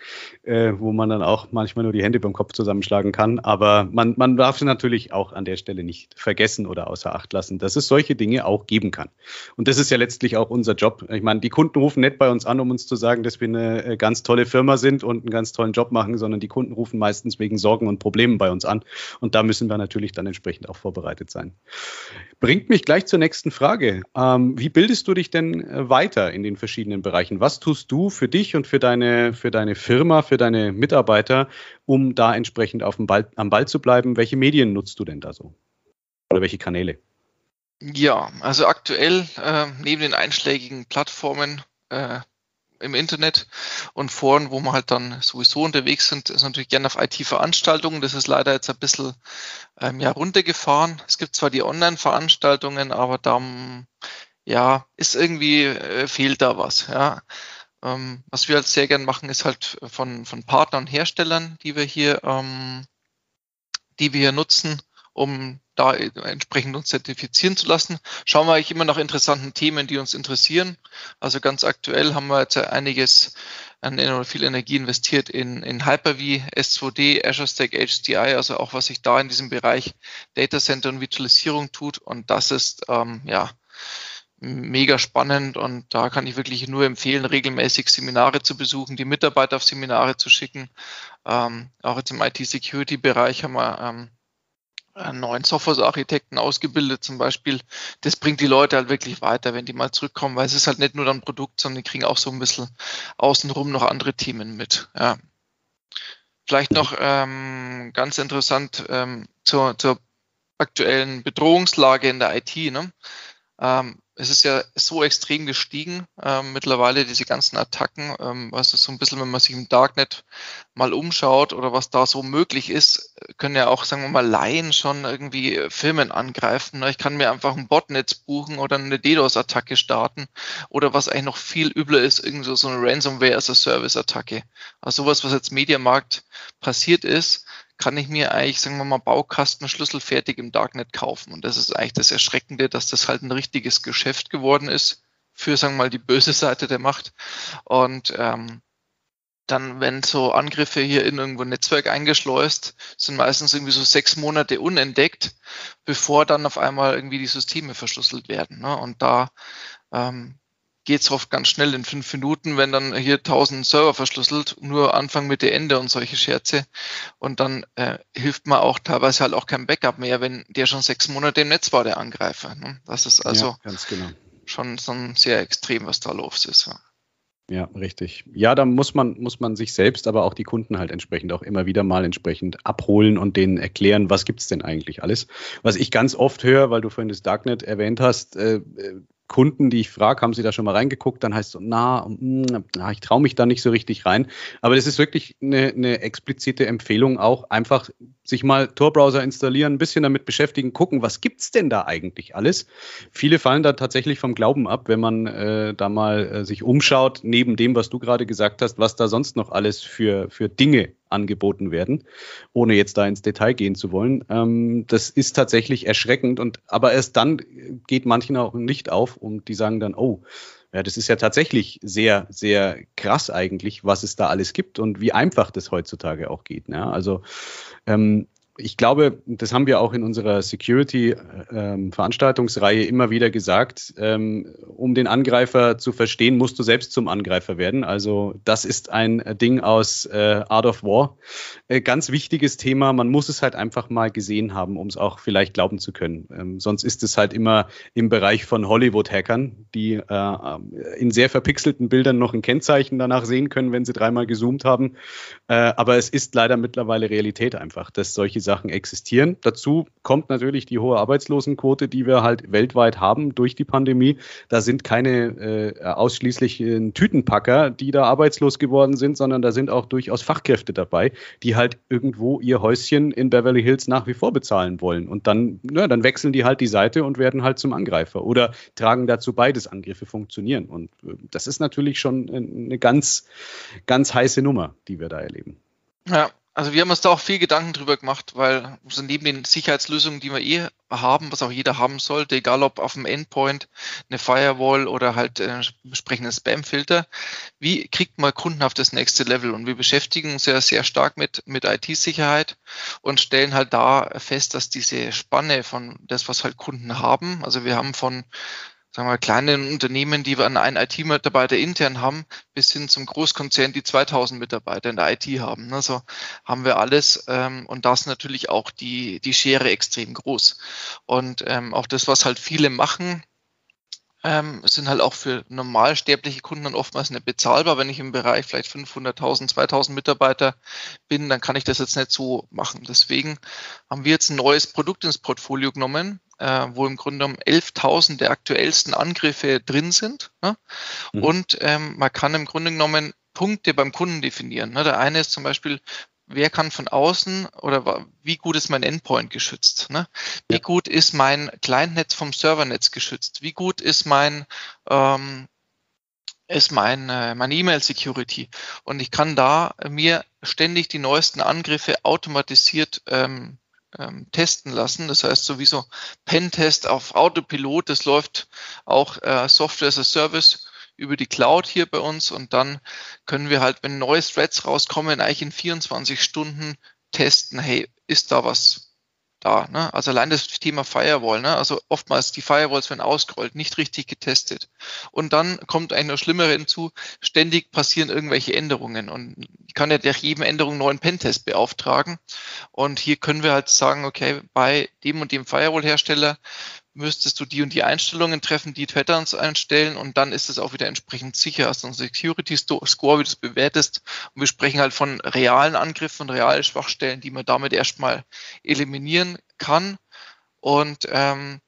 äh, wo man dann auch manchmal nur die Hände beim Kopf zusammenschlagen kann. Aber man, man darf sie natürlich auch an der Stelle nicht vergessen oder außer Acht lassen, dass es solche Dinge auch geben kann. Und das ist ja letztlich auch unser Job. Ich meine, die Kunden rufen nicht bei uns an, um uns zu sagen, dass wir eine äh, ganz tolle Firma sind und einen ganz tollen Job machen, sondern die Kunden rufen meistens wegen Sorgen und Problemen bei uns an. Und da müssen wir natürlich dann entsprechend auch vorbereitet sein. Bringt mich gleich zur nächsten Frage. Ähm, wie bildest du dich denn äh, weiter in den verschiedenen Bereichen? Was tust du für dich und für deine, für deine Firma, für deine Mitarbeiter, um da entsprechend auf dem Ball, am Ball zu bleiben? Welche Medien nutzt du denn da so? Oder welche Kanäle? Ja, also aktuell äh, neben den einschlägigen Plattformen äh, im Internet und Foren, wo wir halt dann sowieso unterwegs sind, ist natürlich gerne auf IT-Veranstaltungen. Das ist leider jetzt ein bisschen ähm, ja, runtergefahren. Es gibt zwar die Online-Veranstaltungen, aber dann ja, ist irgendwie, äh, fehlt da was. Ja. Ähm, was wir halt sehr gern machen, ist halt von, von Partnern und Herstellern, die wir hier, ähm, die wir hier nutzen, um da entsprechend uns zertifizieren zu lassen. Schauen wir eigentlich immer nach interessanten Themen, die uns interessieren. Also ganz aktuell haben wir jetzt einiges an viel Energie investiert in, in Hyper-V, S2D, Azure Stack HCI, also auch was sich da in diesem Bereich Data Center und Virtualisierung tut. Und das ist ähm, ja mega spannend und da kann ich wirklich nur empfehlen, regelmäßig Seminare zu besuchen, die Mitarbeiter auf Seminare zu schicken. Ähm, auch jetzt im IT-Security-Bereich haben wir ähm, neuen Software-Architekten ausgebildet zum Beispiel. Das bringt die Leute halt wirklich weiter, wenn die mal zurückkommen, weil es ist halt nicht nur ein Produkt, sondern die kriegen auch so ein bisschen außenrum noch andere Themen mit. Ja. Vielleicht noch ähm, ganz interessant ähm, zur, zur aktuellen Bedrohungslage in der IT. Ne? Ähm, es ist ja so extrem gestiegen ähm, mittlerweile, diese ganzen Attacken, ähm, was so ein bisschen, wenn man sich im Darknet mal umschaut oder was da so möglich ist, können ja auch, sagen wir mal, Laien schon irgendwie Firmen angreifen. Ne? Ich kann mir einfach ein Botnetz buchen oder eine DDoS-Attacke starten oder was eigentlich noch viel übler ist, irgendwie so eine Ransomware as a Service-Attacke. Also sowas, was jetzt Mediamarkt passiert ist, kann ich mir eigentlich, sagen wir mal, Baukastenschlüssel fertig im Darknet kaufen. Und das ist eigentlich das Erschreckende, dass das halt ein richtiges Geschäft geworden ist für, sagen wir mal, die böse Seite der Macht. Und ähm, dann, wenn so Angriffe hier in irgendwo ein Netzwerk eingeschleust, sind meistens irgendwie so sechs Monate unentdeckt, bevor dann auf einmal irgendwie die Systeme verschlüsselt werden. Ne? Und da ähm, geht es oft ganz schnell in fünf Minuten, wenn dann hier 1000 Server verschlüsselt, nur Anfang, Mitte, Ende und solche Scherze. Und dann äh, hilft man auch teilweise halt auch kein Backup mehr, wenn der schon sechs Monate im Netz war, der Angreifer. Ne? Das ist also ja, genau. schon so ein sehr extrem, was da los ist. Ja. Ja, richtig. Ja, da muss man, muss man sich selbst, aber auch die Kunden halt entsprechend auch immer wieder mal entsprechend abholen und denen erklären, was gibt's denn eigentlich alles. Was ich ganz oft höre, weil du vorhin das Darknet erwähnt hast, äh, äh Kunden, die ich frage, haben sie da schon mal reingeguckt, dann heißt es so, na, na mm, ich traue mich da nicht so richtig rein. Aber das ist wirklich eine, eine explizite Empfehlung, auch einfach sich mal Tor-Browser installieren, ein bisschen damit beschäftigen, gucken, was gibt's denn da eigentlich alles? Viele fallen da tatsächlich vom Glauben ab, wenn man äh, da mal äh, sich umschaut, neben dem, was du gerade gesagt hast, was da sonst noch alles für, für Dinge angeboten werden, ohne jetzt da ins Detail gehen zu wollen. Ähm, das ist tatsächlich erschreckend und aber erst dann geht manchen auch nicht auf und die sagen dann, oh, ja, das ist ja tatsächlich sehr, sehr krass eigentlich, was es da alles gibt und wie einfach das heutzutage auch geht. Ne? Also ähm, ich glaube, das haben wir auch in unserer Security-Veranstaltungsreihe ähm, immer wieder gesagt. Ähm, um den Angreifer zu verstehen, musst du selbst zum Angreifer werden. Also das ist ein Ding aus äh, Art of War. Äh, ganz wichtiges Thema. Man muss es halt einfach mal gesehen haben, um es auch vielleicht glauben zu können. Ähm, sonst ist es halt immer im Bereich von Hollywood-Hackern, die äh, in sehr verpixelten Bildern noch ein Kennzeichen danach sehen können, wenn sie dreimal gezoomt haben. Äh, aber es ist leider mittlerweile Realität einfach, dass solche Sachen existieren. Dazu kommt natürlich die hohe Arbeitslosenquote, die wir halt weltweit haben durch die Pandemie. Da sind keine äh, ausschließlich äh, Tütenpacker, die da arbeitslos geworden sind, sondern da sind auch durchaus Fachkräfte dabei, die halt irgendwo ihr Häuschen in Beverly Hills nach wie vor bezahlen wollen. Und dann, ja, dann wechseln die halt die Seite und werden halt zum Angreifer oder tragen dazu bei, dass Angriffe funktionieren. Und äh, das ist natürlich schon eine ganz, ganz heiße Nummer, die wir da erleben. Ja, also wir haben uns da auch viel Gedanken drüber gemacht, weil so neben den Sicherheitslösungen, die wir eh haben, was auch jeder haben sollte, egal ob auf dem Endpoint, eine Firewall oder halt äh, entsprechenden Spamfilter, wie kriegt man Kunden auf das nächste Level? Und wir beschäftigen uns ja sehr stark mit, mit IT-Sicherheit und stellen halt da fest, dass diese Spanne von das, was halt Kunden haben, also wir haben von sagen wir, kleinen Unternehmen, die einen IT-Mitarbeiter intern haben, bis hin zum Großkonzern, die 2000 Mitarbeiter in der IT haben. Also haben wir alles ähm, und das natürlich auch die, die Schere extrem groß. Und ähm, auch das, was halt viele machen, ähm, sind halt auch für normalsterbliche Kunden dann oftmals nicht bezahlbar. Wenn ich im Bereich vielleicht 500.000, 2.000 Mitarbeiter bin, dann kann ich das jetzt nicht so machen. Deswegen haben wir jetzt ein neues Produkt ins Portfolio genommen, äh, wo im Grunde genommen 11.000 der aktuellsten Angriffe drin sind. Ne? Mhm. Und ähm, man kann im Grunde genommen Punkte beim Kunden definieren. Ne? Der eine ist zum Beispiel, wer kann von außen oder wie gut ist mein Endpoint geschützt? Ne? Wie ja. gut ist mein Clientnetz vom Servernetz geschützt? Wie gut ist mein ähm, ist mein, äh, meine E-Mail-Security. Und ich kann da mir ständig die neuesten Angriffe automatisiert ähm, ähm, testen lassen. Das heißt sowieso Pentest auf Autopilot, das läuft auch äh, Software as a Service über die Cloud hier bei uns und dann können wir halt, wenn neue Threads rauskommen, eigentlich in 24 Stunden testen, hey, ist da was da. Ne? Also allein das Thema Firewall, ne? also oftmals die Firewalls werden ausgerollt, nicht richtig getestet. Und dann kommt ein noch Schlimmere hinzu, ständig passieren irgendwelche Änderungen. Und ich kann ja nach jedem Änderung einen neuen Pentest beauftragen. Und hier können wir halt sagen, okay, bei dem und dem Firewall-Hersteller müsstest du die und die Einstellungen treffen, die Patterns einstellen und dann ist es auch wieder entsprechend sicher. Hast du einen Security Score, wie du es bewertest. Und wir sprechen halt von realen Angriffen und realen Schwachstellen, die man damit erstmal eliminieren kann. Und ähm,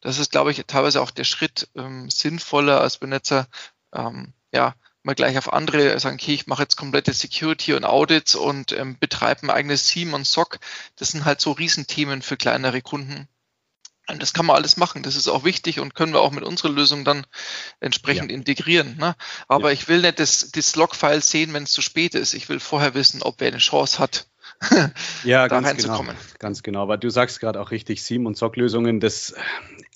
das ist, glaube ich, teilweise auch der Schritt ähm, sinnvoller, als jetzt ähm, ja mal gleich auf andere sagen, okay, ich mache jetzt komplette Security und Audits und ähm, betreibe ein eigenes Team und SOC. Das sind halt so Riesenthemen für kleinere Kunden. Und das kann man alles machen. Das ist auch wichtig und können wir auch mit unserer Lösung dann entsprechend ja. integrieren. Ne? Aber ja. ich will nicht das, das Log-File sehen, wenn es zu spät ist. Ich will vorher wissen, ob wer eine Chance hat, ja, *laughs* da ganz Genau, ganz genau. Aber du sagst gerade auch richtig, Sim und Sock-Lösungen, das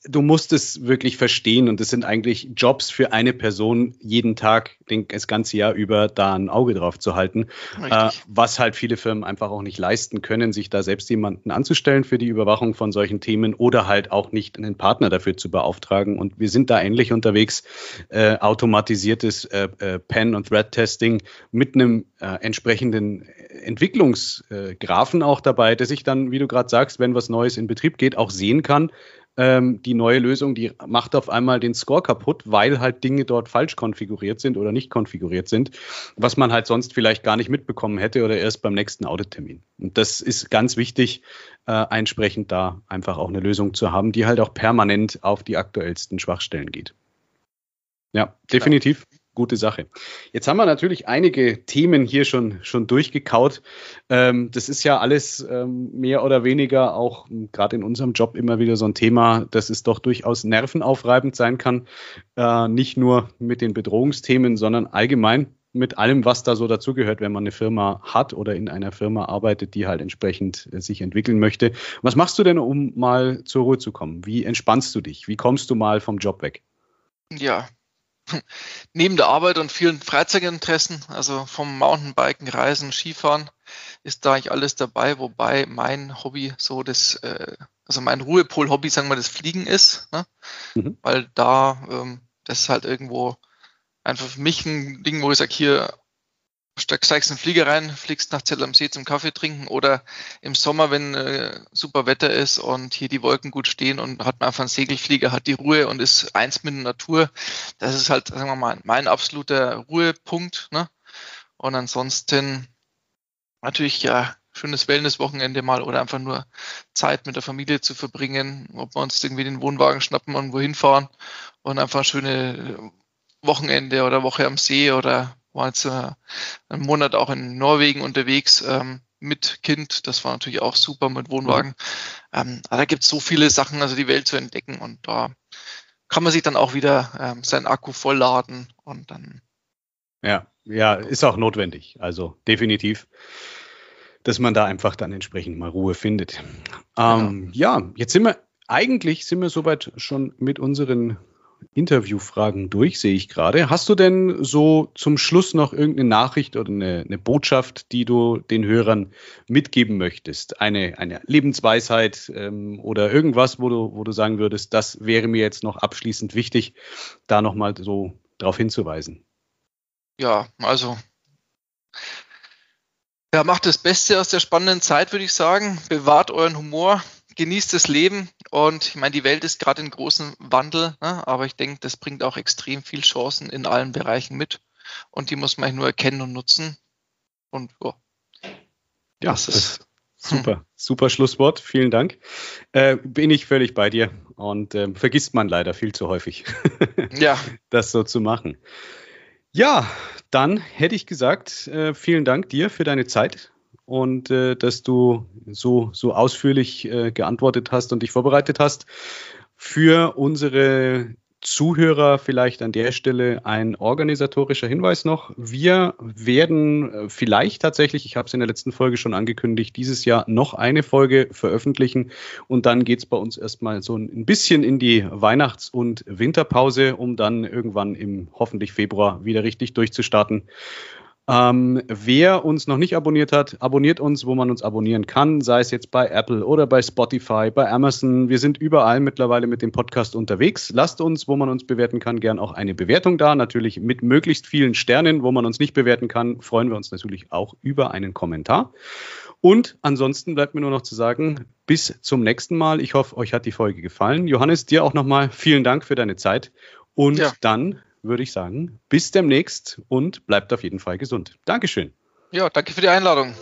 du musst es wirklich verstehen und es sind eigentlich Jobs für eine Person jeden Tag, das ganze Jahr über da ein Auge drauf zu halten, äh, was halt viele Firmen einfach auch nicht leisten können, sich da selbst jemanden anzustellen für die Überwachung von solchen Themen oder halt auch nicht einen Partner dafür zu beauftragen. Und wir sind da ähnlich unterwegs, äh, automatisiertes äh, äh Pen- und Thread-Testing mit einem äh, entsprechenden Entwicklungsgrafen auch dabei, dass ich dann, wie du gerade sagst, wenn was Neues in Betrieb geht, auch sehen kann, ähm, die neue Lösung, die macht auf einmal den Score kaputt, weil halt Dinge dort falsch konfiguriert sind oder nicht konfiguriert sind, was man halt sonst vielleicht gar nicht mitbekommen hätte oder erst beim nächsten Audit-Termin. Und das ist ganz wichtig, äh, entsprechend da einfach auch eine Lösung zu haben, die halt auch permanent auf die aktuellsten Schwachstellen geht. Ja, definitiv gute Sache. Jetzt haben wir natürlich einige Themen hier schon, schon durchgekaut. Ähm, das ist ja alles ähm, mehr oder weniger auch gerade in unserem Job immer wieder so ein Thema, dass es doch durchaus nervenaufreibend sein kann. Äh, nicht nur mit den Bedrohungsthemen, sondern allgemein mit allem, was da so dazugehört, wenn man eine Firma hat oder in einer Firma arbeitet, die halt entsprechend äh, sich entwickeln möchte. Was machst du denn, um mal zur Ruhe zu kommen? Wie entspannst du dich? Wie kommst du mal vom Job weg? Ja, neben der Arbeit und vielen Freizeitinteressen, also vom Mountainbiken, Reisen, Skifahren, ist da eigentlich alles dabei, wobei mein Hobby so das, äh, also mein Ruhepol-Hobby, sagen wir, das Fliegen ist, ne? Mhm. weil da, ähm, das ist halt irgendwo einfach für mich ein Ding, wo ich sage, hier steigst in den Flieger rein, fliegst nach Zell am See zum Kaffee trinken oder im Sommer, wenn äh, super Wetter ist und hier die Wolken gut stehen und hat man einfach einen Segelflieger, hat die Ruhe und ist eins mit der Natur. Das ist halt, sagen wir mal, mein absoluter Ruhepunkt. Ne? Und ansonsten natürlich ja schönes Wellnesswochenende mal oder einfach nur Zeit mit der Familie zu verbringen, ob wir uns irgendwie den Wohnwagen schnappen und wohin fahren und einfach ein schönes Wochenende oder Woche am See oder war jetzt äh, einen Monat auch in Norwegen unterwegs ähm, mit Kind. Das war natürlich auch super mit Wohnwagen. Ähm, aber da gibt es so viele Sachen, also die Welt zu entdecken und da kann man sich dann auch wieder ähm, seinen Akku vollladen und dann. Ja, ja, ist auch notwendig. Also definitiv, dass man da einfach dann entsprechend mal Ruhe findet. Ähm, ja. ja, jetzt sind wir eigentlich sind wir soweit schon mit unseren Interviewfragen durch, sehe ich gerade. Hast du denn so zum Schluss noch irgendeine Nachricht oder eine, eine, Botschaft, die du den Hörern mitgeben möchtest? Eine, eine Lebensweisheit ähm, oder irgendwas, wo du, wo du sagen würdest, das wäre mir jetzt noch abschließend wichtig, da nochmal so darauf hinzuweisen? Ja, also ja, macht das Beste aus der spannenden Zeit, würde ich sagen. Bewahrt euren Humor, genießt das Leben und ich meine, die Welt ist gerade in großem Wandel, ne? aber ich denke, das bringt auch extrem viel Chancen in allen Bereichen mit und die muss man nur erkennen und nutzen. Und oh, ja, das ist super, super Schlusswort. Vielen Dank. Äh, bin ich völlig bei dir und äh, vergisst man leider viel zu häufig, *laughs* ja. das so zu machen. Ja, dann hätte ich gesagt, äh, vielen Dank dir für deine Zeit und äh, dass du so, so ausführlich äh, geantwortet hast und dich vorbereitet hast. Für unsere Zuhörer vielleicht an der Stelle ein organisatorischer Hinweis noch. Wir werden äh, vielleicht tatsächlich, ich habe es in der letzten Folge schon angekündigt, dieses Jahr noch eine Folge veröffentlichen und dann geht es bei uns erstmal so ein bisschen in die Weihnachts- und Winterpause, um dann irgendwann im hoffentlich Februar wieder richtig durchzustarten. Ähm, wer uns noch nicht abonniert hat, abonniert uns, wo man uns abonnieren kann, sei es jetzt bei Apple oder bei Spotify, bei Amazon. Wir sind überall mittlerweile mit dem Podcast unterwegs. Lasst uns, wo man uns bewerten kann, gern auch eine Bewertung da. Natürlich mit möglichst vielen Sternen. Wo man uns nicht bewerten kann, freuen wir uns natürlich auch über einen Kommentar. Und ansonsten bleibt mir nur noch zu sagen, bis zum nächsten Mal. Ich hoffe, euch hat die Folge gefallen. Johannes, dir auch nochmal vielen Dank für deine Zeit. Und ja. dann würde ich sagen, bis demnächst und bleibt auf jeden Fall gesund. Dankeschön. Ja, danke für die Einladung.